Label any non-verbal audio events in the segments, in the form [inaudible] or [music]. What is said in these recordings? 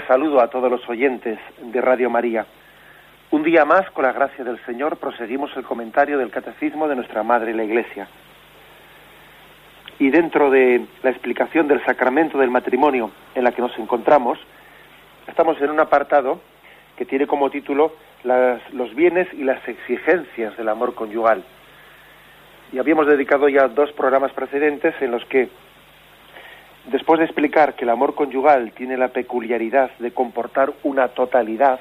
Saludo a todos los oyentes de Radio María. Un día más, con la gracia del Señor, proseguimos el comentario del Catecismo de nuestra Madre la Iglesia. Y dentro de la explicación del sacramento del matrimonio en la que nos encontramos, estamos en un apartado que tiene como título los bienes y las exigencias del amor conyugal. Y habíamos dedicado ya dos programas precedentes en los que Después de explicar que el amor conyugal tiene la peculiaridad de comportar una totalidad,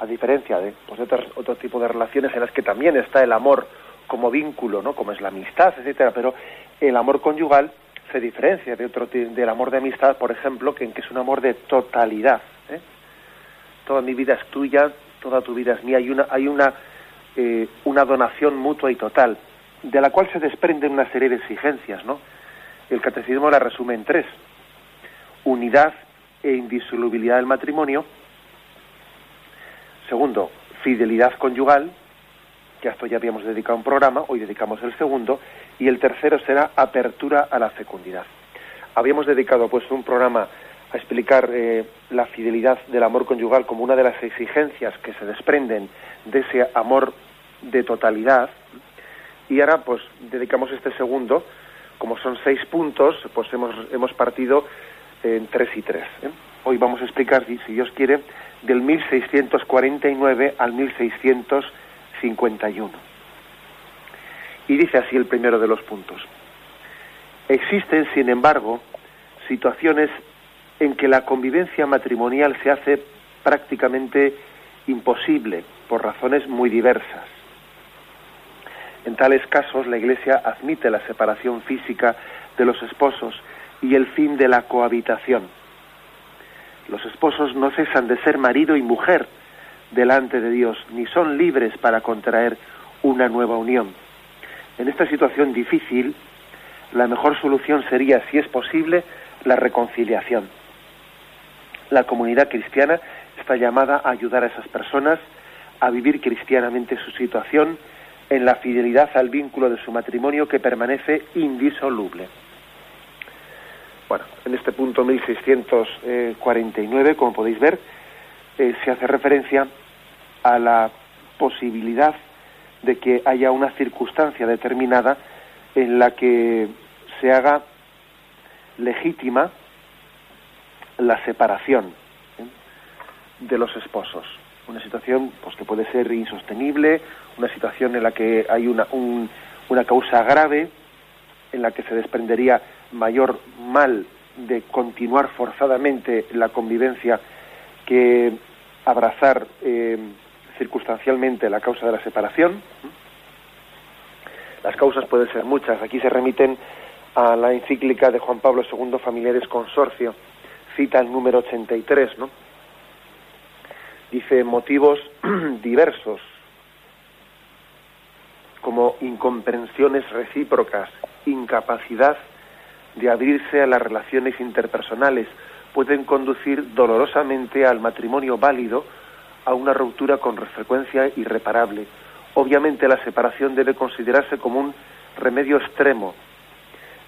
a diferencia de pues, otros, otro tipo de relaciones en las que también está el amor como vínculo, ¿no? como es la amistad, etcétera, pero el amor conyugal se diferencia de otro del amor de amistad, por ejemplo, que, en que es un amor de totalidad. ¿eh? Toda mi vida es tuya, toda tu vida es mía. Hay una, hay una, eh, una donación mutua y total, de la cual se desprenden una serie de exigencias, ¿no? El catecismo la resume en tres. Unidad e indisolubilidad del matrimonio. Segundo, fidelidad conyugal, que a esto ya habíamos dedicado un programa, hoy dedicamos el segundo. Y el tercero será apertura a la fecundidad. Habíamos dedicado pues un programa a explicar eh, la fidelidad del amor conyugal como una de las exigencias que se desprenden de ese amor de totalidad. Y ahora pues dedicamos este segundo como son seis puntos, pues hemos, hemos partido en tres y tres. ¿eh? Hoy vamos a explicar, si Dios quiere, del 1649 al 1651. Y dice así el primero de los puntos. Existen, sin embargo, situaciones en que la convivencia matrimonial se hace prácticamente imposible por razones muy diversas. En tales casos, la Iglesia admite la separación física de los esposos y el fin de la cohabitación. Los esposos no cesan de ser marido y mujer delante de Dios, ni son libres para contraer una nueva unión. En esta situación difícil, la mejor solución sería, si es posible, la reconciliación. La comunidad cristiana está llamada a ayudar a esas personas a vivir cristianamente su situación en la fidelidad al vínculo de su matrimonio que permanece indisoluble. Bueno, en este punto 1649, como podéis ver, eh, se hace referencia a la posibilidad de que haya una circunstancia determinada en la que se haga legítima la separación ¿eh? de los esposos una situación pues que puede ser insostenible, una situación en la que hay una, una causa grave, en la que se desprendería mayor mal de continuar forzadamente la convivencia que abrazar eh, circunstancialmente la causa de la separación. Las causas pueden ser muchas. Aquí se remiten a la encíclica de Juan Pablo II, Familiares Consorcio, cita el número 83, ¿no? Dice motivos [clears throat] diversos como incomprensiones recíprocas, incapacidad de abrirse a las relaciones interpersonales, pueden conducir dolorosamente al matrimonio válido a una ruptura con frecuencia irreparable. Obviamente la separación debe considerarse como un remedio extremo,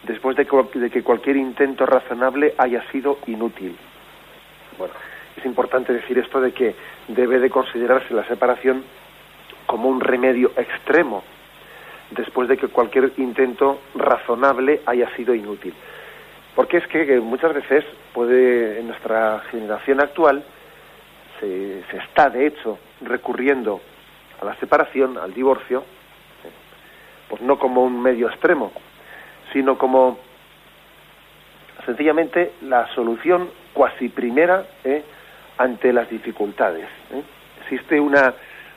después de que, cualquier intento razonable haya sido inútil. Bueno, es importante decir esto de que debe de considerarse la separación como un remedio extremo después de que cualquier intento razonable haya sido inútil. Porque es que muchas veces puede, en nuestra generación actual, se, se está de hecho recurriendo a la separación, al divorcio, pues no como un medio extremo, sino como sencillamente la solución cuasi primera ¿eh? Ante las dificultades. ¿eh? Existe una,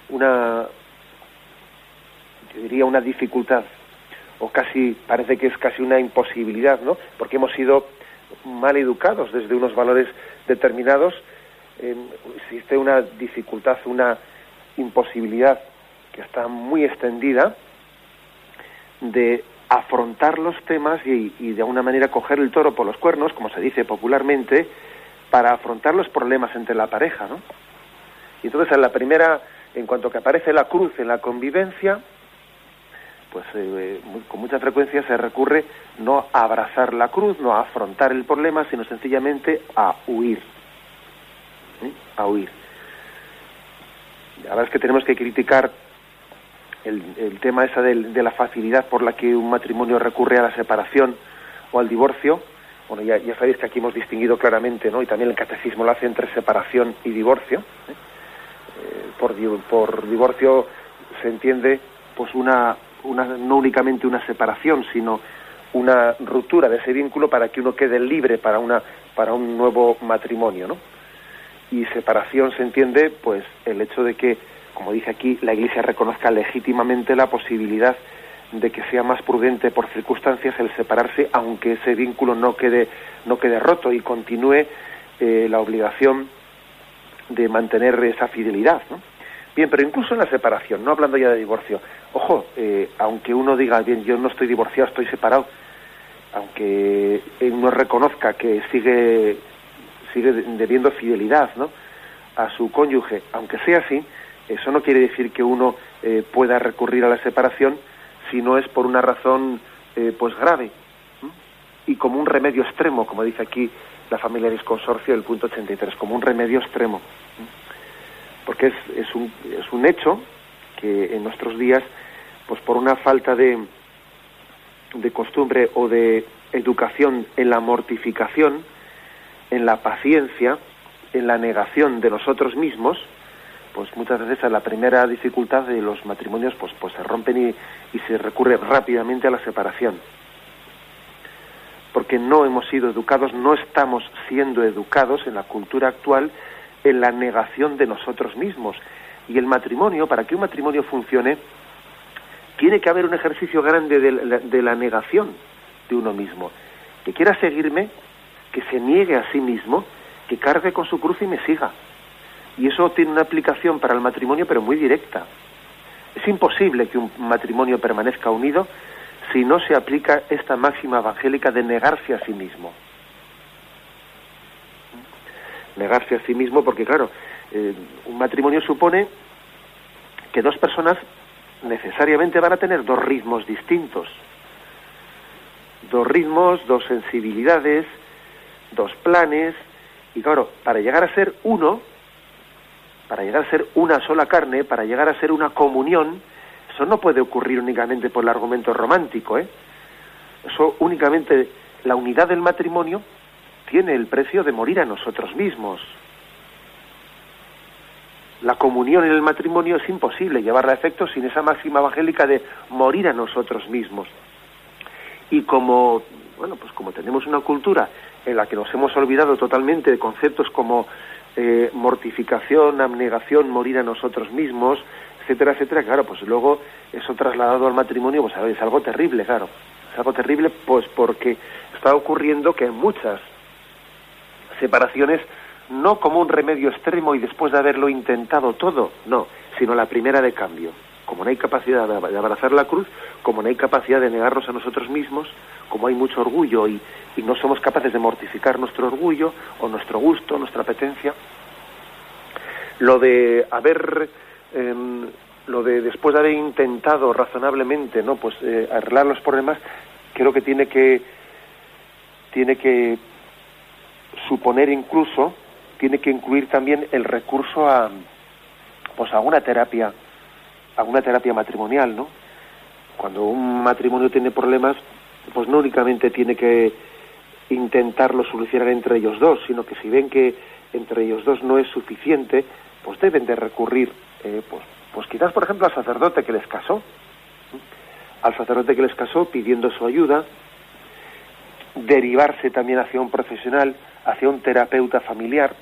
una, yo diría una dificultad, o casi, parece que es casi una imposibilidad, ¿no? Porque hemos sido mal educados desde unos valores determinados, existe una dificultad, una imposibilidad que está muy extendida de afrontar los temas y, de alguna manera coger el toro por los cuernos, como se dice popularmente, para afrontar los problemas entre la pareja, ¿no? Y entonces en la primera, en cuanto que aparece la cruz en la convivencia, pues eh, con mucha frecuencia se recurre no a abrazar la cruz, no a afrontar el problema, sino sencillamente a huir, ¿eh? a huir. La verdad es que tenemos que criticar el, tema esa de, la facilidad por la que un matrimonio recurre a la separación o al divorcio. Bueno, ya, ya sabéis que aquí hemos distinguido claramente, ¿no? Y también el catecismo lo hace entre separación y divorcio. ¿eh? Eh, por, por divorcio se entiende pues una, una, no únicamente una separación, sino una ruptura de ese vínculo para que uno quede libre para una para un nuevo matrimonio, ¿no? Y separación se entiende pues el hecho de que como dice aquí, la Iglesia reconozca legítimamente la posibilidad de que sea más prudente por circunstancias el separarse, aunque ese vínculo no quede, no quede roto y continúe eh, la obligación de mantener esa fidelidad. ¿no? Bien, pero incluso en la separación, no hablando ya de divorcio, ojo, eh, aunque uno diga, bien, yo no estoy divorciado, estoy separado, aunque uno reconozca que sigue, sigue debiendo fidelidad ¿no? a su cónyuge, aunque sea así, eso no quiere decir que uno eh, pueda recurrir a la separación si no es por una razón eh, pues grave y como un remedio extremo, como dice aquí la familia del consorcio del punto 83, como un remedio extremo. Porque es, es, un, es un hecho que en nuestros días, pues por una falta de, de costumbre o de educación en la mortificación, en la paciencia, en la negación de nosotros mismos, pues muchas veces a la primera dificultad de los matrimonios pues, pues se rompen y, y se recurre rápidamente a la separación. Porque no hemos sido educados, no estamos siendo educados en la cultura actual en la negación de nosotros mismos. Y el matrimonio, para que un matrimonio funcione, tiene que haber un ejercicio grande de la, de la negación de uno mismo. Que quiera seguirme, que se niegue a sí mismo, que cargue con su cruz y me siga y eso tiene una aplicación para el matrimonio, pero muy directa. Es imposible que un matrimonio permanezca unido si no se aplica esta máxima evangélica de negarse a sí mismo. Negarse a sí mismo porque, claro, eh, un matrimonio supone que dos personas necesariamente van a tener dos ritmos distintos. Dos ritmos, dos sensibilidades, dos planes. Y claro, para llegar a ser uno, para llegar a ser una sola carne, para llegar a ser una comunión, eso no puede ocurrir únicamente por el argumento romántico, ¿eh? Eso únicamente, la unidad del matrimonio tiene el precio de morir a nosotros mismos. La comunión en el matrimonio es imposible llevarla a efecto sin esa máxima evangélica de morir a nosotros mismos. Y como, bueno, pues como tenemos una cultura en la que nos hemos olvidado totalmente de conceptos como eh, mortificación, abnegación, morir a nosotros mismos, etcétera, etcétera, claro, pues luego eso trasladado al matrimonio, pues es algo terrible, claro. Es algo terrible, pues porque está ocurriendo que en muchas separaciones, no como un remedio extremo y después de haberlo intentado todo, no, sino la primera de cambio. Como no hay capacidad de abrazar la cruz, como no hay capacidad de negarnos a nosotros mismos, como hay mucho orgullo y, no somos capaces de mortificar nuestro orgullo o nuestro gusto, nuestra apetencia, lo de haber, em, lo de después de haber intentado razonablemente, no, pues eh, arreglar los problemas, creo que tiene que tiene que suponer incluso, tiene que incluir también el recurso a, pues a una terapia a una terapia matrimonial, ¿no? Cuando un matrimonio tiene problemas, pues no únicamente tiene que intentarlo solucionar entre ellos dos, sino que si ven que entre ellos dos no es suficiente, pues deben de recurrir, eh, pues, pues quizás por ejemplo al sacerdote que les casó, al sacerdote que les casó pidiendo su ayuda, derivarse también hacia un profesional, hacia un terapeuta familiar,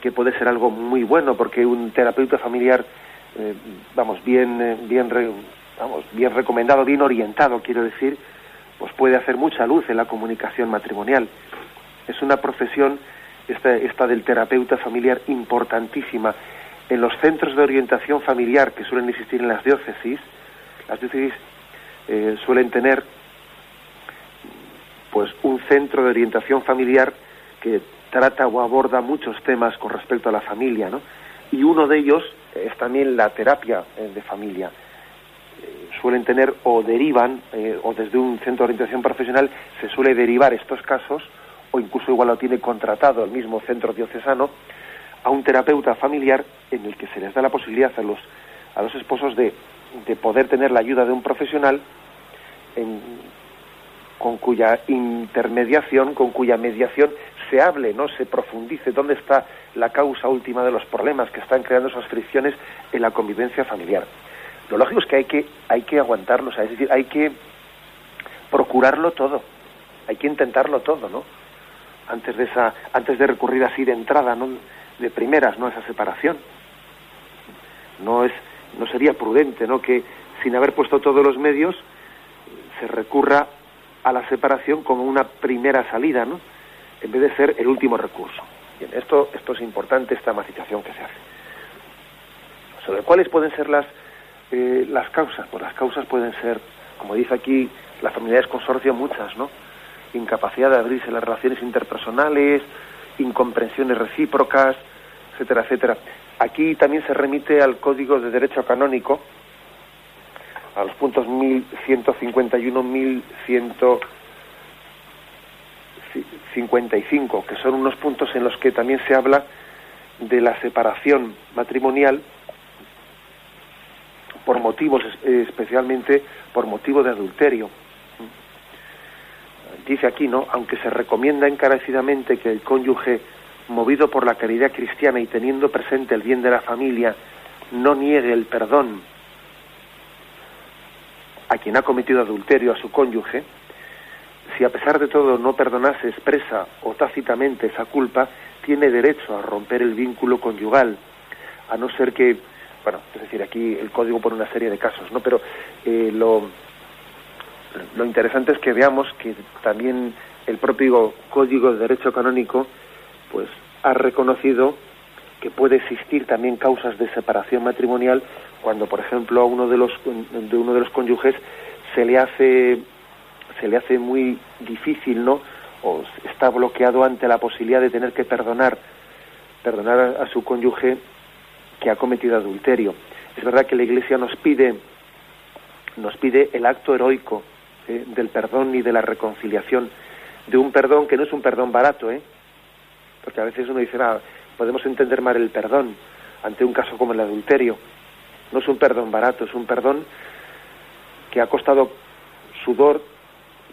que puede ser algo muy bueno porque un terapeuta familiar eh, vamos bien eh, bien vamos bien recomendado bien orientado quiero decir pues puede hacer mucha luz en la comunicación matrimonial es una profesión esta, esta del terapeuta familiar importantísima en los centros de orientación familiar que suelen existir en las diócesis las diócesis eh, suelen tener pues un centro de orientación familiar que trata o aborda muchos temas con respecto a la familia, ¿no? Y uno de ellos es también la terapia eh, de familia. Eh, suelen tener o derivan, eh, o desde un centro de orientación profesional se suele derivar estos casos, o incluso igual lo tiene contratado el mismo centro diocesano, a un terapeuta familiar en el que se les da la posibilidad a los, a los esposos de, de poder tener la ayuda de un profesional con cuya intermediación, con cuya mediación se hable, no se profundice dónde está la causa última de los problemas que están creando esas fricciones en la convivencia familiar. Lo lógico es que hay que hay que aguantarlo, es decir, hay que procurarlo todo, hay que intentarlo todo, ¿no? Antes de esa antes de recurrir así de entrada, no de primeras, no a esa separación. No es no sería prudente, ¿no? Que sin haber puesto todos los medios se recurra a la separación como una primera salida, ¿no? En vez de ser el último recurso. Bien, esto, esto es importante, esta matización que se hace. ¿Sobre cuáles pueden ser las, eh, las causas? Pues las causas pueden ser, como dice aquí, las familiares consorcio, muchas, ¿no? Incapacidad de abrirse las relaciones interpersonales, incomprensiones recíprocas, etcétera, etcétera. Aquí también se remite al Código de Derecho Canónico, a los puntos 1151, 1155, que son unos puntos en los que también se habla de la separación matrimonial por motivos, especialmente por motivo de adulterio. Dice aquí, ¿no? Aunque se recomienda encarecidamente que el cónyuge, movido por la caridad cristiana y teniendo presente el bien de la familia, no niegue el perdón a quien ha cometido adulterio, a su cónyuge, si a pesar de todo no perdonase expresa o tácitamente esa culpa, tiene derecho a romper el vínculo conyugal, a no ser que, bueno, es decir, aquí el código por una serie de casos, ¿no? Pero eh, lo, lo interesante es que veamos que también el propio Código de Derecho Canónico, pues, ha reconocido que puede existir también causas de separación matrimonial cuando por ejemplo a uno de los de uno de los cónyuges se le hace se le hace muy difícil no o está bloqueado ante la posibilidad de tener que perdonar perdonar a, su cónyuge que ha cometido adulterio. Es verdad que la iglesia nos pide nos pide el acto heroico ¿eh? del perdón y de la reconciliación de un perdón que no es un perdón barato eh porque a veces uno dice ah, podemos entender mal el perdón ante un caso como el adulterio no es un perdón barato, es un perdón que ha costado sudor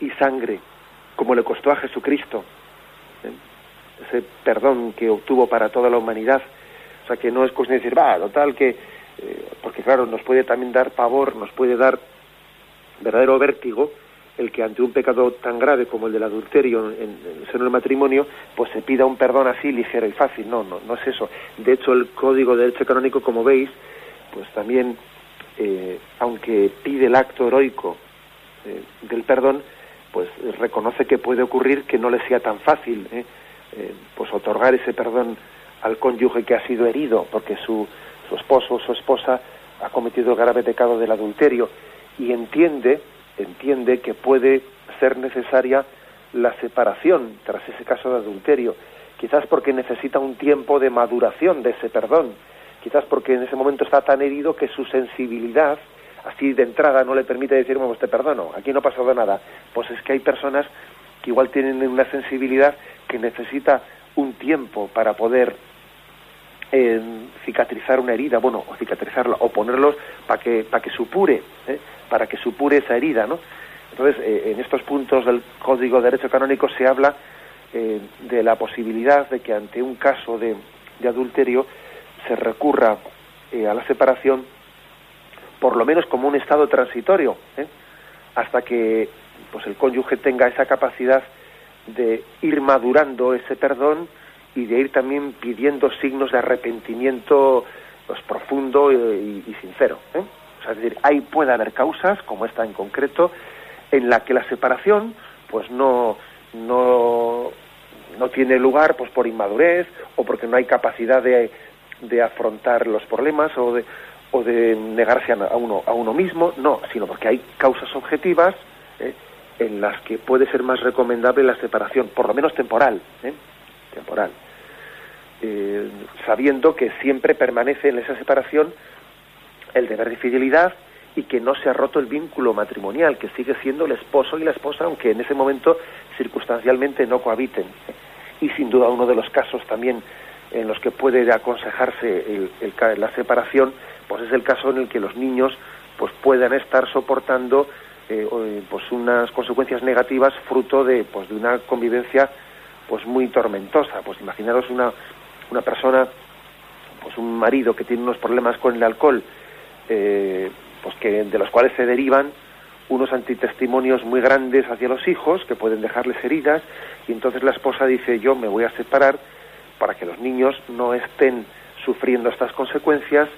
y sangre, como le costó a Jesucristo. ¿eh? Ese perdón que obtuvo para toda la humanidad. O sea, que no es cuestión de decir, va, total que... Eh, porque claro, nos puede también dar pavor, nos puede dar verdadero vértigo el que ante un pecado tan grave como el del adulterio en, el seno del matrimonio, pues se pida un perdón así ligero y fácil. No, no, no es eso. De hecho, el Código de Derecho Canónico, como veis, pues también, eh, aunque pide el acto heroico del perdón, pues reconoce que puede ocurrir que no le sea tan fácil eh, pues otorgar ese perdón al cónyuge que ha sido herido porque su, su esposo o su esposa ha cometido el grave pecado del adulterio y entiende entiende que puede ser necesaria la separación tras ese caso de adulterio quizás porque necesita un tiempo de maduración de ese perdón quizás porque en ese momento está tan herido que su sensibilidad, así de entrada, no le permite decir, bueno, pues te perdono, aquí no ha pasado nada. Pues es que hay personas que igual tienen una sensibilidad que necesita un tiempo para poder eh, cicatrizar una herida, bueno, o cicatrizarla, o ponerlos para que, para que supure, ¿eh? para que supure esa herida, ¿no? Entonces, eh, en estos puntos del Código de Derecho Canónico se habla de la posibilidad de que ante un caso de, de adulterio se recurra eh, a la separación por lo menos como un estado transitorio, ¿eh? hasta que pues el cónyuge tenga esa capacidad de ir madurando ese perdón y de ir también pidiendo signos de arrepentimiento pues, profundo y, sincero. ¿eh? O sea, es decir, ahí puede haber causas, como esta en concreto, en la que la separación pues no, no, no tiene lugar pues por inmadurez o porque no hay capacidad de, de afrontar los problemas o de, o de negarse a uno, a uno mismo, no, sino porque hay causas objetivas ¿eh? en las que puede ser más recomendable la separación, por lo menos temporal, ¿eh? temporal, eh, sabiendo que siempre permanece en esa separación el deber de fidelidad y que no se ha roto el vínculo matrimonial, que sigue siendo el esposo y la esposa, aunque en ese momento circunstancialmente no cohabiten. Y sin duda uno de los casos también en los que puede aconsejarse la separación, pues es el caso en el que los niños pues puedan estar soportando eh, eh, pues unas consecuencias negativas fruto de pues de una convivencia pues muy tormentosa. Pues imaginaros una una persona pues un marido que tiene unos problemas con el alcohol eh, pues que de los cuales se derivan unos antitestimonios muy grandes hacia los hijos que pueden dejarles heridas y entonces la esposa dice yo me voy a separar para que los niños no estén sufriendo estas consecuencias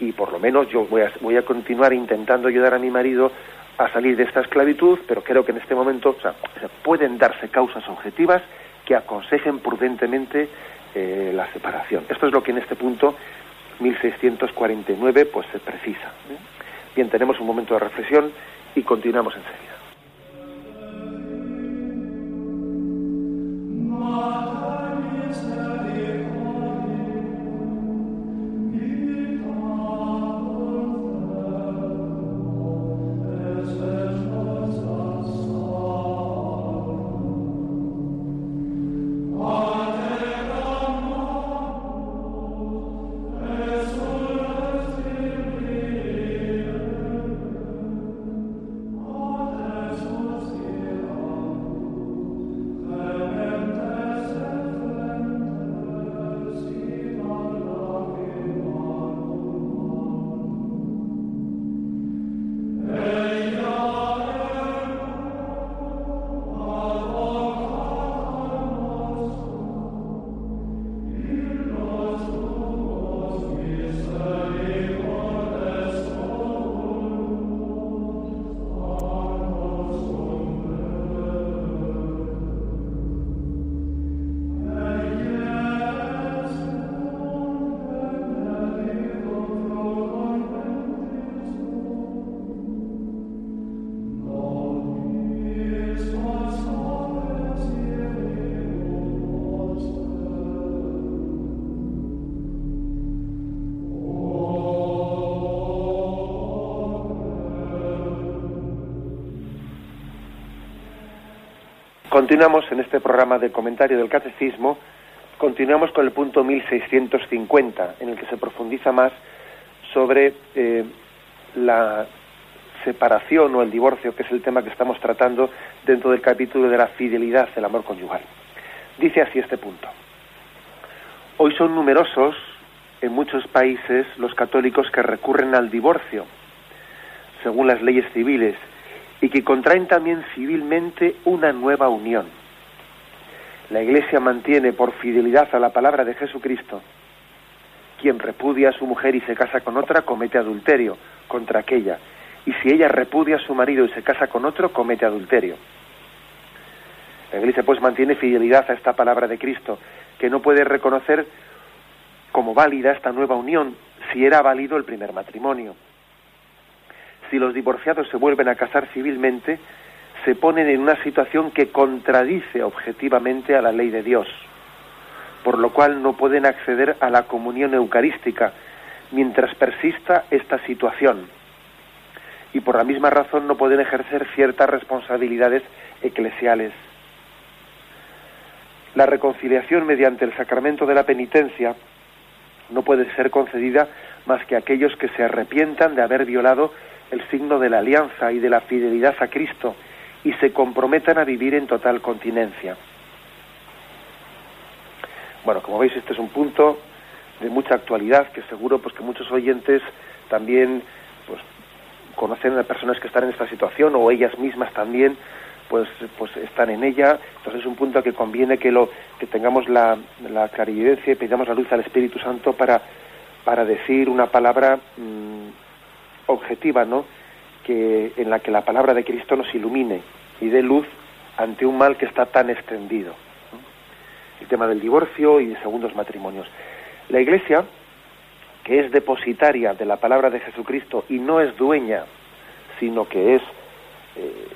y por lo menos yo voy a, continuar intentando ayudar a mi marido a salir de esta esclavitud, pero creo que en este momento pueden darse causas objetivas que aconsejen prudentemente eh, la separación. Esto es lo que en este punto 1649 pues se precisa. ¿eh? Bien, tenemos un momento de reflexión y continuamos enseguida. Continuamos en este programa de comentario del catecismo, continuamos con el punto 1650, en el que se profundiza más sobre eh, la separación o el divorcio, que es el tema que estamos tratando dentro del capítulo de la fidelidad del amor conyugal. Dice así este punto. Hoy son numerosos en muchos países los católicos que recurren al divorcio, según las leyes civiles, y que contraen también civilmente una nueva unión. La Iglesia mantiene por fidelidad a la palabra de Jesucristo. Quien repudia a su mujer y se casa con otra comete adulterio contra aquella. Y si ella repudia a su marido y se casa con otro, comete adulterio. La Iglesia pues mantiene fidelidad a esta palabra de Cristo, que no puede reconocer como válida esta nueva unión si era válido el primer matrimonio si los divorciados se vuelven a casar civilmente, se ponen en una situación que contradice objetivamente a la ley de Dios, por lo cual no pueden acceder a la comunión eucarística mientras persista esta situación. Y por la misma razón no pueden ejercer ciertas responsabilidades eclesiales. La reconciliación mediante el sacramento de la penitencia no puede ser concedida más que a aquellos que se arrepientan de haber violado el signo de la alianza y de la fidelidad a Cristo y se comprometan a vivir en total continencia. Bueno, como veis, este es un punto de mucha actualidad que seguro pues que muchos oyentes también pues conocen a personas que están en esta situación o ellas mismas también pues, pues están en ella. Entonces es un punto que conviene que, lo, que tengamos la, la clarividencia y pidamos la luz al Espíritu Santo para, para decir una palabra mm, objetiva, ¿no? Que, en la que la palabra de Cristo nos ilumine y dé luz ante un mal que está tan extendido. El tema del divorcio y de segundos matrimonios. La Iglesia, que es depositaria de la palabra de Jesucristo y no es dueña, sino que es, eh,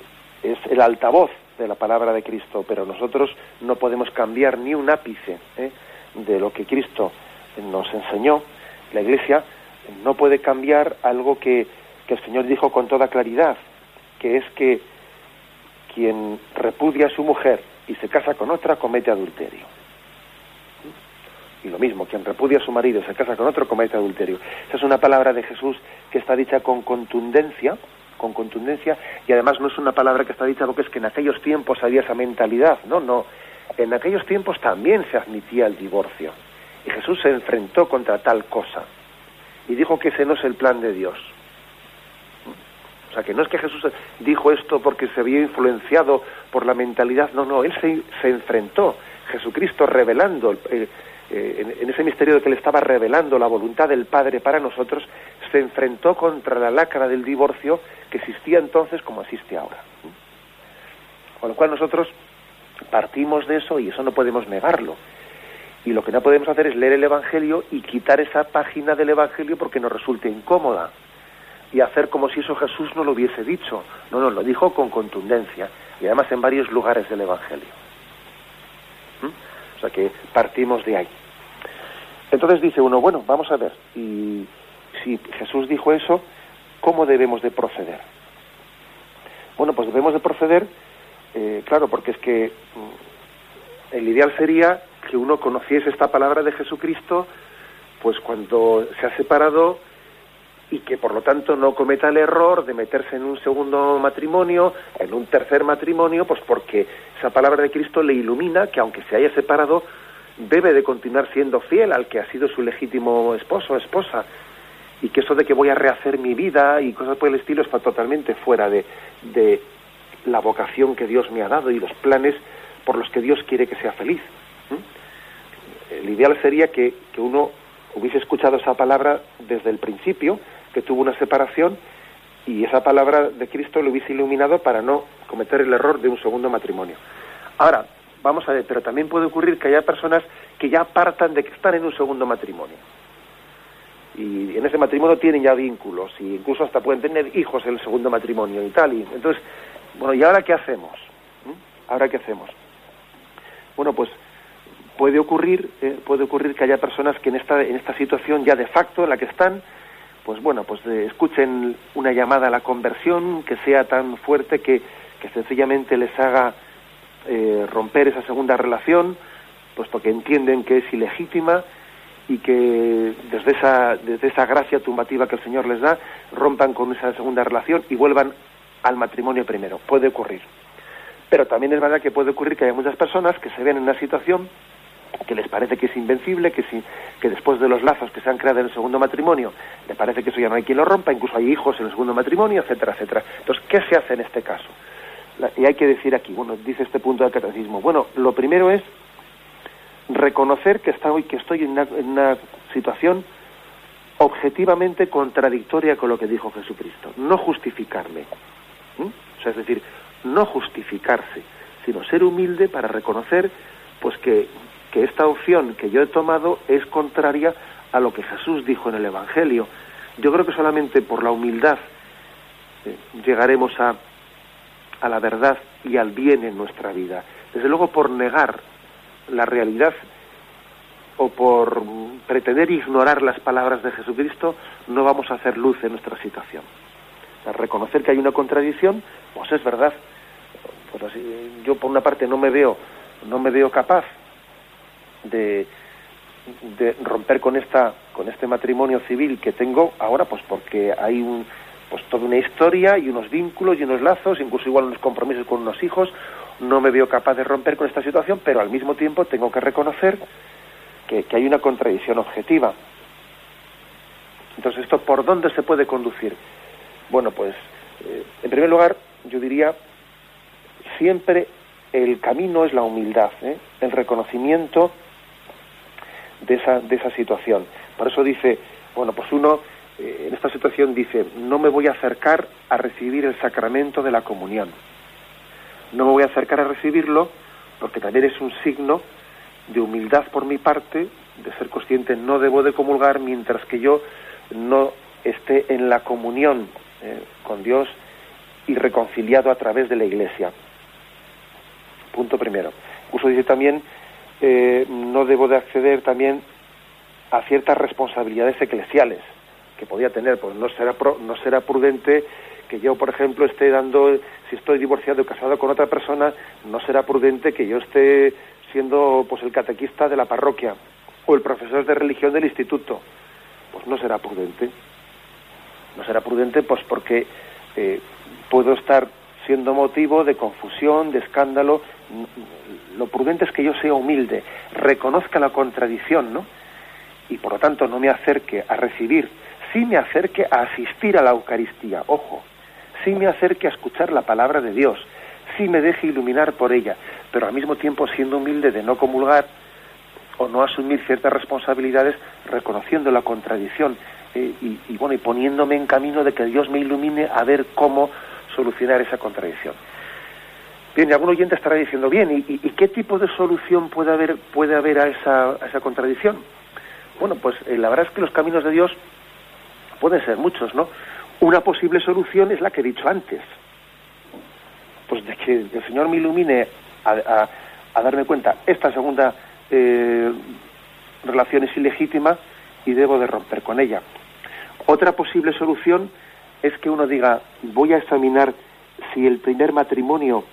es el altavoz de la palabra de Cristo, pero nosotros no podemos cambiar ni un ápice ¿eh? de lo que Cristo nos enseñó. La Iglesia no puede cambiar algo que, que el Señor dijo con toda claridad, que es que quien repudia a su mujer y se casa con otra comete adulterio. Y lo mismo, quien repudia a su marido y se casa con otro comete adulterio. Esa es una palabra de Jesús que está dicha con contundencia, con contundencia, y además no es una palabra que está dicha porque es que en aquellos tiempos había esa mentalidad, no, no. En aquellos tiempos también se admitía el divorcio. Y Jesús se enfrentó contra tal cosa. Y dijo que ese no es el plan de Dios. O sea, que no es que Jesús dijo esto porque se había influenciado por la mentalidad, no, no, él se, se enfrentó, Jesucristo revelando, eh, eh, en, ese misterio de que le estaba revelando la voluntad del Padre para nosotros, se enfrentó contra la lacra del divorcio que existía entonces como existe ahora. Con lo cual nosotros partimos de eso y eso no podemos negarlo. Y lo que no podemos hacer es leer el Evangelio y quitar esa página del Evangelio porque nos resulte incómoda y hacer como si eso Jesús no lo hubiese dicho. No, no, lo dijo con contundencia y además en varios lugares del Evangelio. O sea que partimos de ahí. Entonces dice uno, bueno, vamos a ver, y si Jesús dijo eso, ¿cómo debemos de proceder? Bueno, pues debemos de proceder, eh, claro, porque es que mm, el ideal sería que uno conociese esta palabra de Jesucristo, pues cuando se ha separado y que por lo tanto no cometa el error de meterse en un segundo matrimonio, en un tercer matrimonio, pues porque esa palabra de Cristo le ilumina que aunque se haya separado, debe de continuar siendo fiel al que ha sido su legítimo esposo o esposa, y que eso de que voy a rehacer mi vida y cosas por el estilo está totalmente fuera de, de la vocación que Dios me ha dado y los planes por los que Dios quiere que sea feliz. El ideal sería que, que uno hubiese escuchado esa palabra desde el principio, que tuvo una separación y esa palabra de Cristo lo hubiese iluminado para no cometer el error de un segundo matrimonio. Ahora, vamos a ver, pero también puede ocurrir que haya personas que ya partan de que están en un segundo matrimonio. Y en ese matrimonio tienen ya vínculos, y incluso hasta pueden tener hijos en el segundo matrimonio y tal. Y entonces, bueno, ¿y ahora qué hacemos? ¿Mm? ¿Ahora qué hacemos? Bueno, pues puede ocurrir, eh, puede ocurrir que haya personas que en esta, en esta situación ya de facto en la que están, pues bueno, pues eh, escuchen una llamada a la conversión que sea tan fuerte que, que sencillamente les haga eh, romper esa segunda relación, puesto que entienden que es ilegítima y que desde esa, desde esa gracia tumbativa que el Señor les da, rompan con esa segunda relación y vuelvan al matrimonio primero. Puede ocurrir. Pero también es verdad que puede ocurrir que hay muchas personas que se ven en una situación que les parece que es invencible, que, si, que después de los lazos que se han creado en el segundo matrimonio, le parece que eso ya no hay quien lo rompa, incluso hay hijos en el segundo matrimonio, etcétera, etcétera. Entonces, ¿qué se hace en este caso? y hay que decir aquí, bueno, dice este punto del catecismo, bueno, lo primero es reconocer que, está, que estoy en una, situación objetivamente contradictoria con lo que dijo Jesucristo, no justificarme. O sea, es decir, no justificarse, sino ser humilde para reconocer pues que que esta opción que yo he tomado es contraria a lo que Jesús dijo en el Evangelio. Yo creo que solamente por la humildad eh, llegaremos a, a la verdad y al bien en nuestra vida. Desde luego por negar la realidad o por pretender ignorar las palabras de Jesucristo, no vamos a hacer luz en nuestra situación. reconocer que hay una contradicción, pues es verdad. Pues yo por una parte no me veo, no me veo capaz de, romper con esta con este matrimonio civil que tengo ahora pues porque hay un pues toda una historia y unos vínculos y unos lazos incluso igual unos compromisos con unos hijos. No me veo capaz de romper con esta situación pero al mismo tiempo tengo que reconocer que, que hay una contradicción objetiva. Entonces esto por dónde se puede conducir bueno pues eh, en primer lugar yo diría siempre el camino es la humildad, ¿eh? el reconocimiento de esa, de esa situación. Por eso dice, bueno, pues uno eh, en esta situación dice, no me voy a acercar a recibir el sacramento de la comunión. No me voy a acercar a recibirlo porque también es un signo de humildad por mi parte, de ser consciente, no debo de comulgar mientras que yo no esté en la comunión eh, con Dios y reconciliado a través de la Iglesia. Punto primero. Incluso dice también, eh, no debo de acceder también a ciertas responsabilidades eclesiales que podía tener, pues no será, no será prudente que yo, por ejemplo, esté dando, si estoy divorciado o casado con otra persona, no será prudente que yo esté siendo pues el catequista de la parroquia o el profesor de religión del instituto. Pues no será prudente. No será prudente pues porque eh, puedo estar siendo motivo de confusión, de escándalo. Lo prudente es que yo sea humilde, reconozca la contradicción, ¿no? Y por lo tanto no me acerque a recibir, sí me acerque a asistir a la Eucaristía, ojo, sí me acerque a escuchar la palabra de Dios, sí me deje iluminar por ella, pero al mismo tiempo siendo humilde de no comulgar o no asumir ciertas responsabilidades, reconociendo la contradicción eh, y, bueno y poniéndome en camino de que Dios me ilumine a ver cómo solucionar esa contradicción. Bien, y algún oyente estará diciendo, bien, ¿y, qué tipo de solución puede haber, puede haber a, esa, esa contradicción? Bueno, pues eh, la verdad es que los caminos de Dios pueden ser muchos, ¿no? Una posible solución es la que he dicho antes. Pues de que el Señor me ilumine a, darme cuenta, esta segunda eh, relación es ilegítima y debo de romper con ella. Otra posible solución es que uno diga, voy a examinar si el primer matrimonio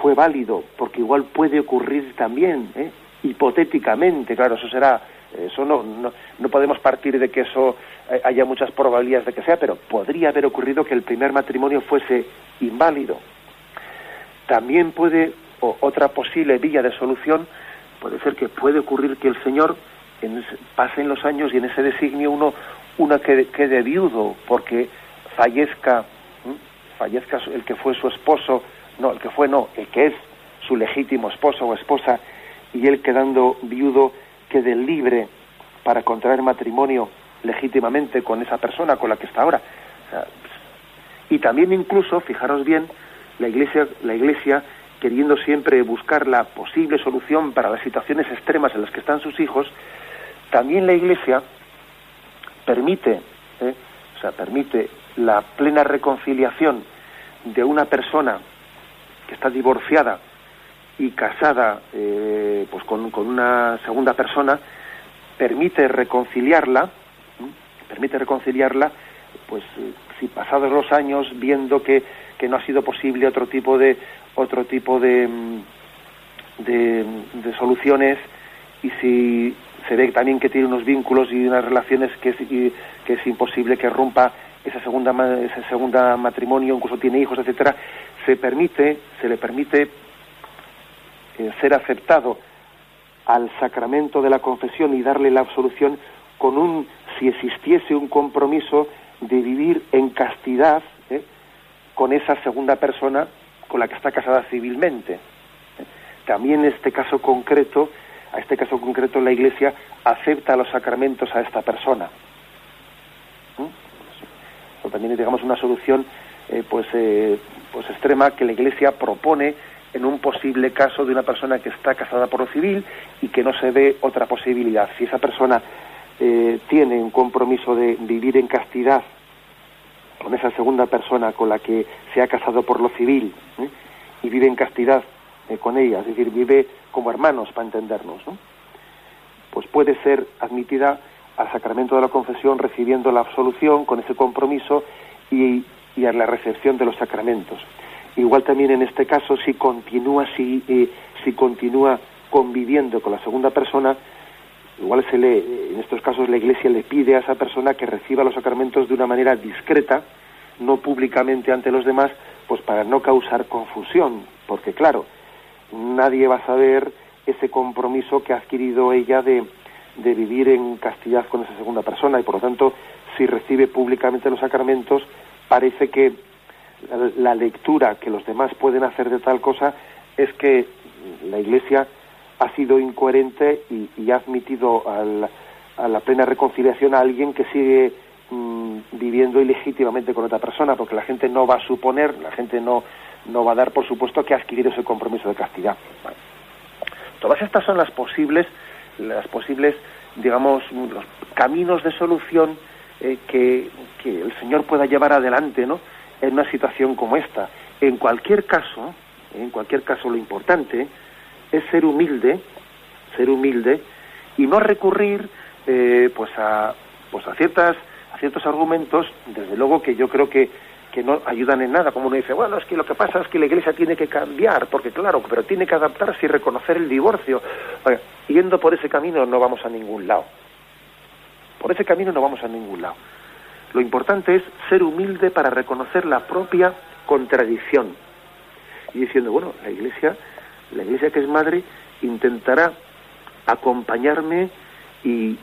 fue válido, porque igual puede ocurrir también, ¿eh? hipotéticamente, claro, eso será, eso no, no, no, podemos partir de que eso eh, haya muchas probabilidades de que sea, pero podría haber ocurrido que el primer matrimonio fuese inválido. También puede, o otra posible vía de solución, puede ser que puede ocurrir que el Señor en, pasen los años y en ese designio uno, una quede, quede viudo porque fallezca, fallezca el que fue su esposo, no, el que fue no, el que es su legítimo esposo o esposa, y él quedando viudo quede libre para contraer matrimonio legítimamente con esa persona con la que está ahora. y también incluso, fijaros bien, la iglesia, la iglesia queriendo siempre buscar la posible solución para las situaciones extremas en las que están sus hijos, también la iglesia permite, ¿eh? o sea, permite la plena reconciliación de una persona que está divorciada y casada eh, pues con, una segunda persona permite reconciliarla permite reconciliarla pues eh, si pasados los años viendo que, que, no ha sido posible otro tipo de otro tipo de, mm, de, de soluciones y si se ve también que tiene unos vínculos y unas relaciones que es, que es imposible que rompa esa segunda ese segunda matrimonio, incluso tiene hijos, etcétera, se permite, se le permite eh, ser aceptado al sacramento de la confesión y darle la absolución con un, si existiese un compromiso de vivir en castidad ¿eh? con esa segunda persona con la que está casada civilmente. También este caso concreto, a este caso concreto la Iglesia acepta los sacramentos a esta persona también digamos una solución eh, pues pues extrema que la Iglesia propone en un posible caso de una persona que está casada por lo civil y que no se ve otra posibilidad. Si esa persona eh, tiene un compromiso de vivir en castidad con esa segunda persona con la que se ha casado por lo civil y vive en castidad con ella, es decir, vive como hermanos para entendernos, pues puede ser admitida al sacramento de la confesión recibiendo la absolución con ese compromiso y, a la recepción de los sacramentos. Igual también en este caso, si continúa, si, eh, si continúa conviviendo con la segunda persona, igual se le, en estos casos la Iglesia le pide a esa persona que reciba los sacramentos de una manera discreta, no públicamente ante los demás, pues para no causar confusión, porque claro, nadie va a saber ese compromiso que ha adquirido ella de, de vivir en castidad con esa segunda persona y por lo tanto si recibe públicamente los sacramentos parece que la, lectura que los demás pueden hacer de tal cosa es que la Iglesia ha sido incoherente y, ha admitido a la plena reconciliación a alguien que sigue mm, viviendo ilegítimamente con otra persona, porque la gente no va a suponer, la gente no, no va a dar por supuesto que ha adquirido ese compromiso de castidad. Todas estas son las posibles, las posibles, digamos, los caminos de solución eh, que, que, el Señor pueda llevar adelante, ¿no? En una situación como esta. En cualquier caso, en cualquier caso, lo importante es ser humilde, ser humilde y no recurrir, eh, pues a, pues a ciertas, a ciertos argumentos, desde luego que yo creo que que no ayudan en nada, como uno dice, bueno, es que lo que pasa es que la Iglesia tiene que cambiar, porque claro, pero tiene que adaptarse y reconocer el divorcio. yendo por ese camino no vamos a ningún lado. Por ese camino no vamos a ningún lado. Lo importante es ser humilde para reconocer la propia contradicción. Y diciendo, bueno, la Iglesia, la Iglesia que es madre, intentará acompañarme y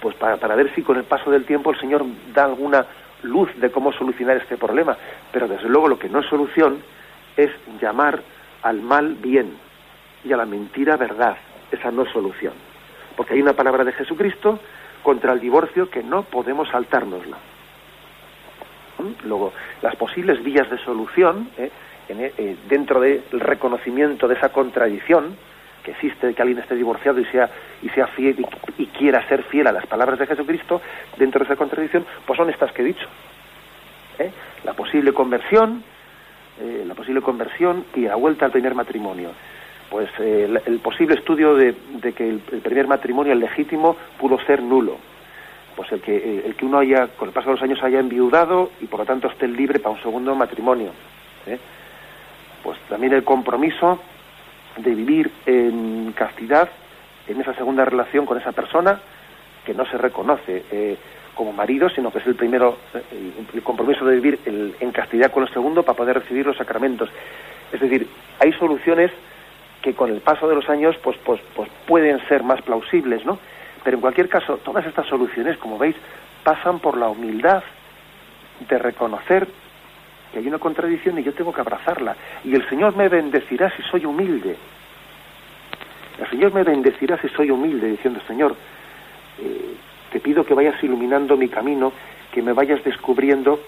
pues para, para ver si con el paso del tiempo el Señor da alguna luz de cómo solucionar este problema, pero desde luego lo que no es solución es llamar al mal bien y a la mentira verdad. Esa no es solución. Porque hay una palabra de Jesucristo contra el divorcio que no podemos saltárnosla. ¿Mm? Luego, las posibles vías de solución, ¿eh? Eh, dentro del reconocimiento de esa contradicción, que existe que alguien esté divorciado y sea y sea fiel y, quiera ser fiel a las palabras de Jesucristo dentro de esa contradicción pues son estas que he dicho ¿eh? la posible conversión eh, la posible conversión y la vuelta al primer matrimonio pues eh, el, posible estudio de, que el, primer matrimonio el legítimo pudo ser nulo pues el que el que uno haya con el paso de los años haya enviudado y por lo tanto esté libre para un segundo matrimonio pues también el compromiso de vivir en castidad en esa segunda relación con esa persona que no se reconoce eh, como marido, sino que es el primero, eh, el compromiso de vivir en castidad con el segundo para poder recibir los sacramentos. Es decir, hay soluciones que con el paso de los años pues, pues, pues pueden ser más plausibles, ¿no? Pero en cualquier caso, todas estas soluciones, como veis, pasan por la humildad de reconocer que hay una contradicción y yo tengo que abrazarla. Y el Señor me bendecirá si soy humilde. El Señor me bendecirá si soy humilde, diciendo, Señor, eh, te pido que vayas iluminando mi camino, que me vayas descubriendo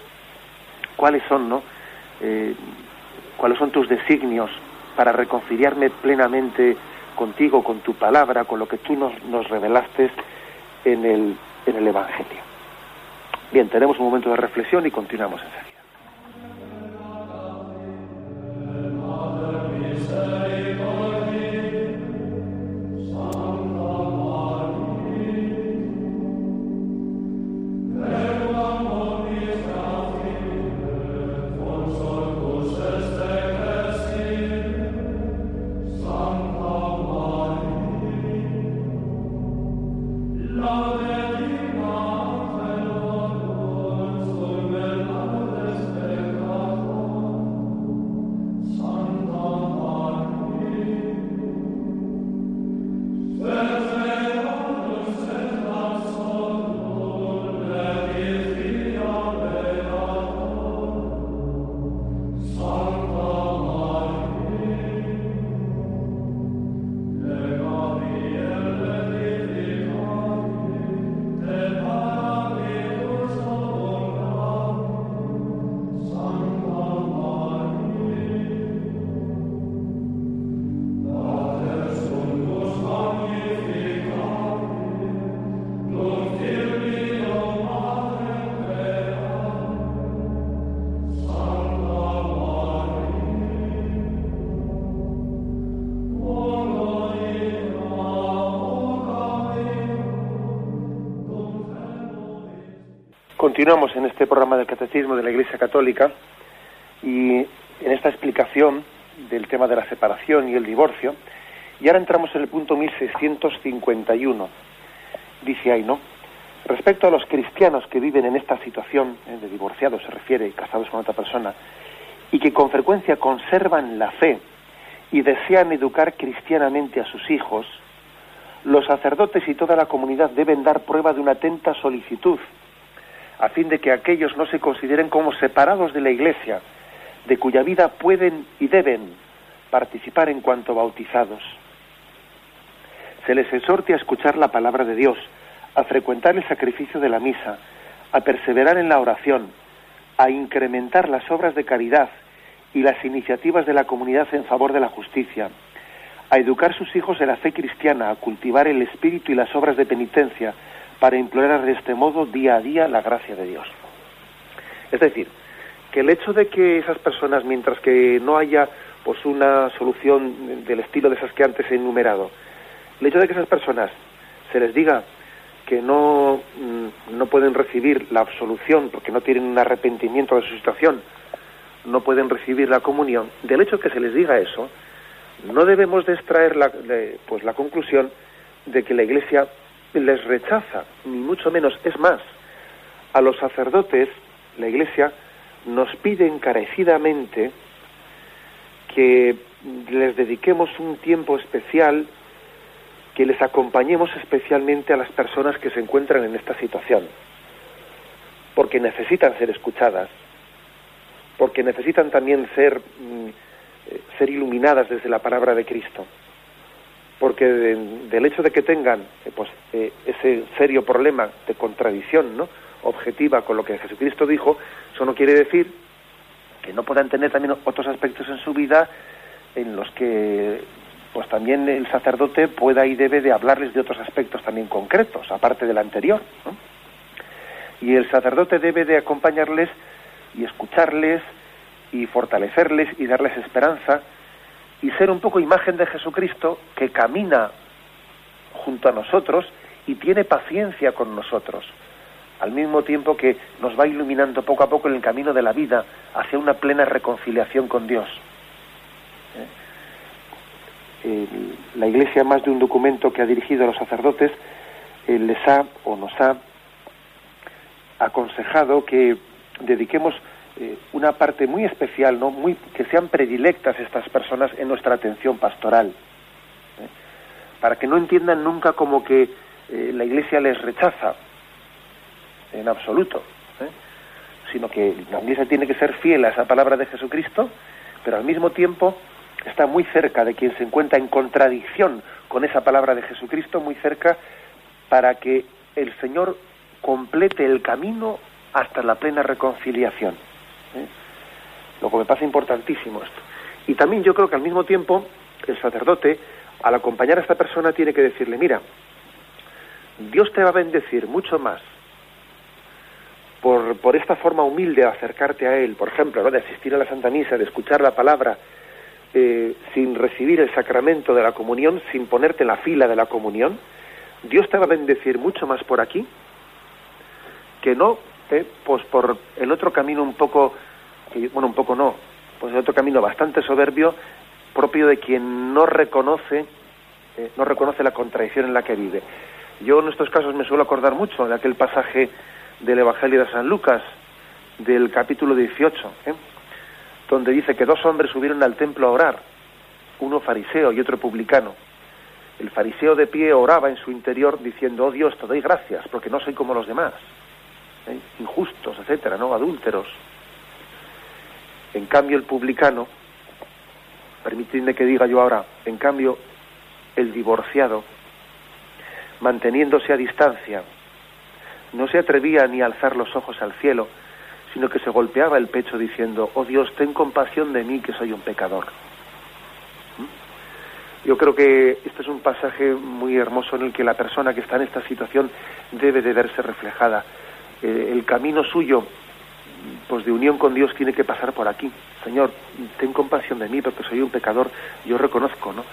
cuáles son, ¿no? Eh, cuáles son tus designios para reconciliarme plenamente contigo, con tu palabra, con lo que tú nos, nos revelaste en el, en el Evangelio. Bien, tenemos un momento de reflexión y continuamos enseguida. Continuamos en este programa del Catecismo de la Iglesia Católica y en esta explicación del tema de la separación y el divorcio. Y ahora entramos en el punto 1651. Dice ahí, ¿no? Respecto a los cristianos que viven en esta situación eh, de divorciados, se refiere, casados con otra persona, y que con frecuencia conservan la fe y desean educar cristianamente a sus hijos, los sacerdotes y toda la comunidad deben dar prueba de una atenta solicitud a fin de que aquellos no se consideren como separados de la Iglesia de cuya vida pueden y deben participar en cuanto bautizados. Se les exhorte a escuchar la palabra de Dios, a frecuentar el sacrificio de la misa, a perseverar en la oración, a incrementar las obras de caridad y las iniciativas de la comunidad en favor de la justicia, a educar sus hijos en la fe cristiana, a cultivar el espíritu y las obras de penitencia, para implorar de este modo día a día la gracia de Dios. Es decir, que el hecho de que esas personas, mientras que no haya pues una solución del estilo de esas que antes he enumerado, el hecho de que esas personas se les diga que no, mm, no pueden recibir la absolución porque no tienen un arrepentimiento de su situación, no pueden recibir la comunión, del hecho de que se les diga eso, no debemos de extraer la, pues la conclusión de que la Iglesia les rechaza, ni mucho menos. Es más, a los sacerdotes la Iglesia nos pide encarecidamente que les dediquemos un tiempo especial, que les acompañemos especialmente a las personas que se encuentran en esta situación, porque necesitan ser escuchadas, porque necesitan también ser, mm, eh, ser iluminadas desde la palabra de Cristo porque del hecho de que tengan eh, pues, eh, ese serio problema de contradicción ¿no? objetiva con lo que Jesucristo dijo, eso no quiere decir que no puedan tener también otros aspectos en su vida en los que pues también el sacerdote pueda y debe de hablarles de otros aspectos también concretos, aparte del anterior. Y el sacerdote debe de acompañarles y escucharles y fortalecerles y darles esperanza y ser un poco imagen de Jesucristo que camina junto a nosotros y tiene paciencia con nosotros, al mismo tiempo que nos va iluminando poco a poco en el camino de la vida hacia una plena reconciliación con Dios. ¿Eh? la Iglesia, más de un documento que ha dirigido a los sacerdotes, eh, les ha o nos ha aconsejado que dediquemos eh, una parte muy especial, ¿no? Muy, que sean predilectas estas personas en nuestra atención pastoral, ¿eh? para que no entiendan nunca como que eh, la Iglesia les rechaza, en absoluto, sino que la Iglesia tiene que ser fiel a esa palabra de Jesucristo, pero al mismo tiempo está muy cerca de quien se encuentra en contradicción con esa palabra de Jesucristo, muy cerca para que el Señor complete el camino hasta la plena reconciliación. ¿Eh? Lo que me pasa importantísimo esto. Y también yo creo que al mismo tiempo el sacerdote, al acompañar a esta persona, tiene que decirle, mira, Dios te va a bendecir mucho más por, por esta forma humilde de acercarte a Él, por ejemplo, de asistir a la Santa Misa, de escuchar la palabra, eh, sin recibir el sacramento de la comunión, sin ponerte en la fila de la comunión, Dios te va a bendecir mucho más por aquí que no eh, pues por el otro camino un poco, bueno, un poco no, pues el otro camino bastante soberbio, propio de quien no reconoce, eh, no reconoce la contradicción en la que vive. Yo en estos casos me suelo acordar mucho de aquel pasaje del Evangelio de San Lucas, del capítulo 18, ¿eh? donde dice que dos hombres subieron al templo a orar, uno fariseo y otro publicano. El fariseo de pie oraba en su interior diciendo, oh Dios, te doy gracias, porque no soy como los demás ¿eh? injustos, etcétera, ¿no? Adúlteros. En cambio, el publicano, permitidme que diga yo ahora, en cambio, el divorciado, manteniéndose a distancia, no se atrevía ni a alzar los ojos al cielo, sino que se golpeaba el pecho diciendo, oh Dios, ten compasión de mí que soy un pecador. ¿Mm? Yo creo que este es un pasaje muy hermoso en el que la persona que está en esta situación debe de verse reflejada el camino suyo pues de unión con Dios tiene que pasar por aquí. Señor, ten compasión de mí porque soy un pecador. Yo reconozco, ¿no?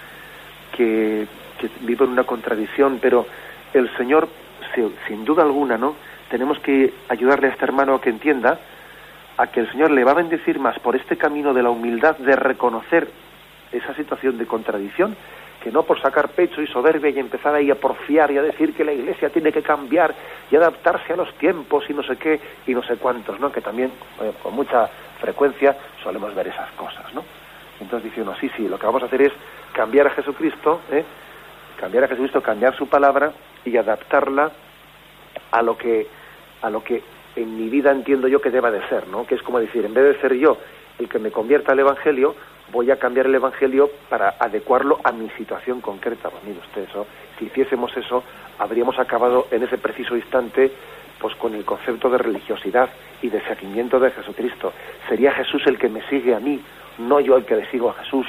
Que, vivo en una contradicción, pero el Señor, sin duda alguna, ¿no? Tenemos que ayudarle a este hermano a que entienda a que el Señor le va a bendecir más por este camino de la humildad, de reconocer esa situación de contradicción, que no por sacar pecho y soberbia y empezar ahí a porfiar y a decir que la Iglesia tiene que cambiar y adaptarse a los tiempos y no sé qué y no sé cuántos, ¿no? Que también eh, con mucha frecuencia solemos ver esas cosas, ¿no? Entonces dice uno, sí, sí, lo que vamos a hacer es cambiar a Jesucristo, ¿eh? cambiar a Jesucristo, cambiar su palabra y adaptarla a lo que a lo que en mi vida entiendo yo que deba de ser, ¿no? Que es como decir, en vez de ser yo el que me convierta al Evangelio, voy a cambiar el Evangelio para adecuarlo a mi situación concreta. Pues mire usted, eso, si hiciésemos eso, habríamos acabado en ese preciso instante pues con el concepto de religiosidad y de seguimiento de Jesucristo. Sería Jesús el que me sigue a mí, no yo el que le sigo a Jesús.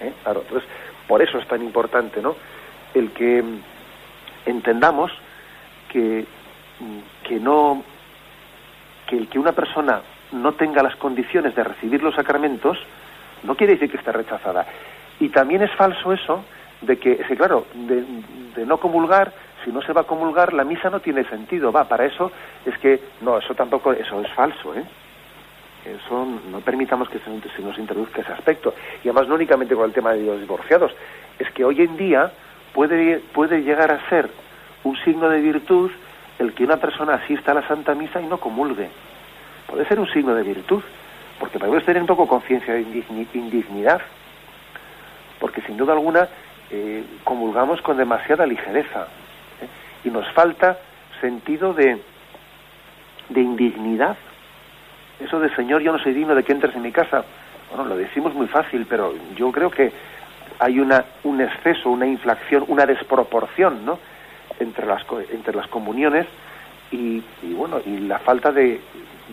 ¿Eh? Claro, por eso es tan importante, ¿no? El que entendamos que, que no que el que una persona no tenga las condiciones de recibir los sacramentos no quiere decir que esté rechazada. Y también es falso eso de que, es claro, de, de, no comulgar, si no se va a comulgar, la misa no tiene sentido. Va, para eso es que, no, eso tampoco, eso es falso, ¿eh? Eso no permitamos que se, se nos introduzca ese aspecto. Y además no únicamente con el tema de los divorciados, es que hoy en día puede, puede llegar a ser un signo de virtud el que una persona asista a la Santa Misa y no comulgue. Puede ser un signo de virtud, porque podemos tener un poco conciencia de indignidad, porque sin duda alguna eh, comulgamos con demasiada ligereza ¿eh? y nos falta sentido de, de indignidad. Eso de Señor, yo no soy digno de que entres en mi casa. Bueno, lo decimos muy fácil, pero yo creo que hay una, un exceso, una inflación, una desproporción, ¿no? entre las, entre las comuniones y, bueno, y la falta de,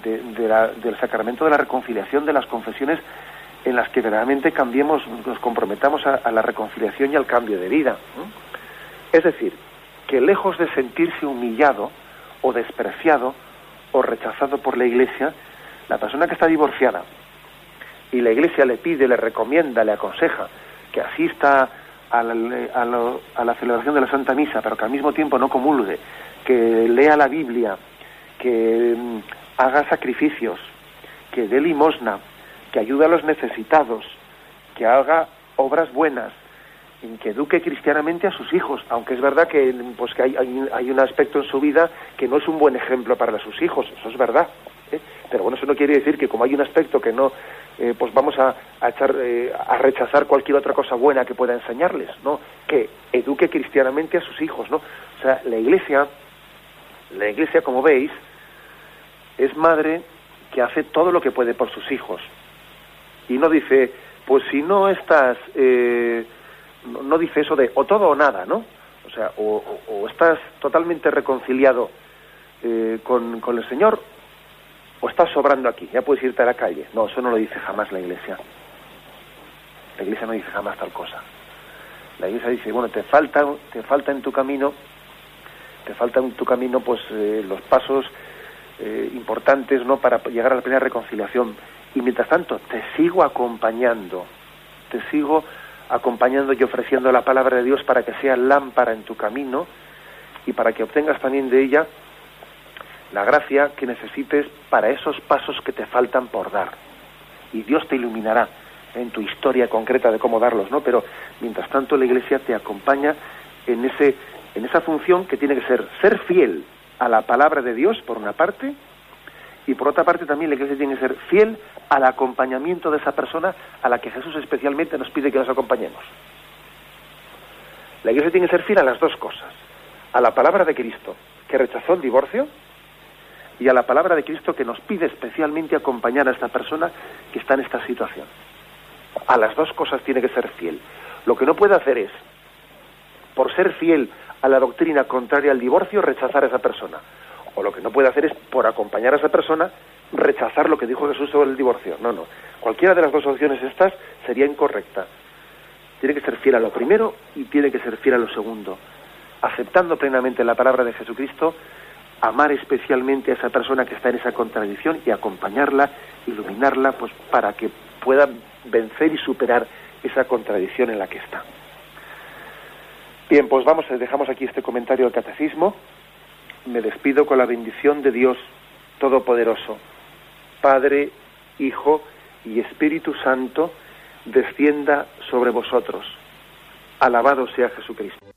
del sacramento de la reconciliación de las confesiones en las que verdaderamente cambiemos, nos comprometamos a, la reconciliación y al cambio de vida. Es decir, que lejos de sentirse humillado o despreciado o rechazado por la Iglesia, la persona que está divorciada y la Iglesia le pide, le recomienda, le aconseja que asista a la, celebración de la Santa Misa, pero que al mismo tiempo no comulgue, que lea la Biblia, que mm, haga sacrificios, que dé limosna, que ayude a los necesitados, que haga obras buenas, que eduque cristianamente a sus hijos, aunque es verdad que, pues, que hay, hay, un aspecto en su vida que no es un buen ejemplo para sus hijos, eso es verdad. ¿eh? Pero bueno, eso no quiere decir que como hay un aspecto que no, eh, pues vamos a, echar, eh, a rechazar cualquier otra cosa buena que pueda enseñarles, ¿no? Que eduque cristianamente a sus hijos, ¿no? O sea, la Iglesia, la Iglesia, como veis, es madre que hace todo lo que puede por sus hijos. Y no dice, pues si no estás, eh, no, dice eso de o todo o nada, ¿no? O sea, o, estás totalmente reconciliado con, con el Señor o estás sobrando aquí, ya puedes irte a la calle. No, eso no lo dice jamás la Iglesia. La Iglesia no dice jamás tal cosa. La Iglesia dice, bueno, te falta, te falta en tu camino, te falta en tu camino, pues eh, los pasos eh, importantes, ¿no? Para llegar a la plena reconciliación. Y mientras tanto, te sigo acompañando, te sigo acompañando y ofreciendo la palabra de Dios para que sea lámpara en tu camino y para que obtengas también de ella la gracia que necesites para esos pasos que te faltan por dar. Y Dios te iluminará en tu historia concreta de cómo darlos, ¿no? Pero mientras tanto la Iglesia te acompaña en ese en esa función que tiene que ser ser fiel a la palabra de Dios por una parte y por otra parte también la Iglesia tiene que ser fiel al acompañamiento de esa persona a la que Jesús especialmente nos pide que nos acompañemos. La Iglesia tiene que ser fiel a las dos cosas, a la palabra de Cristo, que rechazó el divorcio, y a la palabra de Cristo que nos pide especialmente acompañar a esta persona que está en esta situación. A las dos cosas tiene que ser fiel. Lo que no puede hacer es, por ser fiel a la doctrina contraria al divorcio, rechazar a esa persona. O lo que no puede hacer es, por acompañar a esa persona, rechazar lo que dijo Jesús sobre el divorcio. No, no. Cualquiera de las dos opciones estas sería incorrecta. Tiene que ser fiel a lo primero y tiene que ser fiel a lo segundo. Aceptando plenamente la palabra de Jesucristo, amar especialmente a esa persona que está en esa contradicción y acompañarla, iluminarla, pues para que pueda vencer y superar esa contradicción en la que está. Bien, pues vamos, dejamos aquí este comentario del catecismo. Me despido con la bendición de Dios Todopoderoso, Padre, Hijo y Espíritu Santo, descienda sobre vosotros. Alabado sea Jesucristo.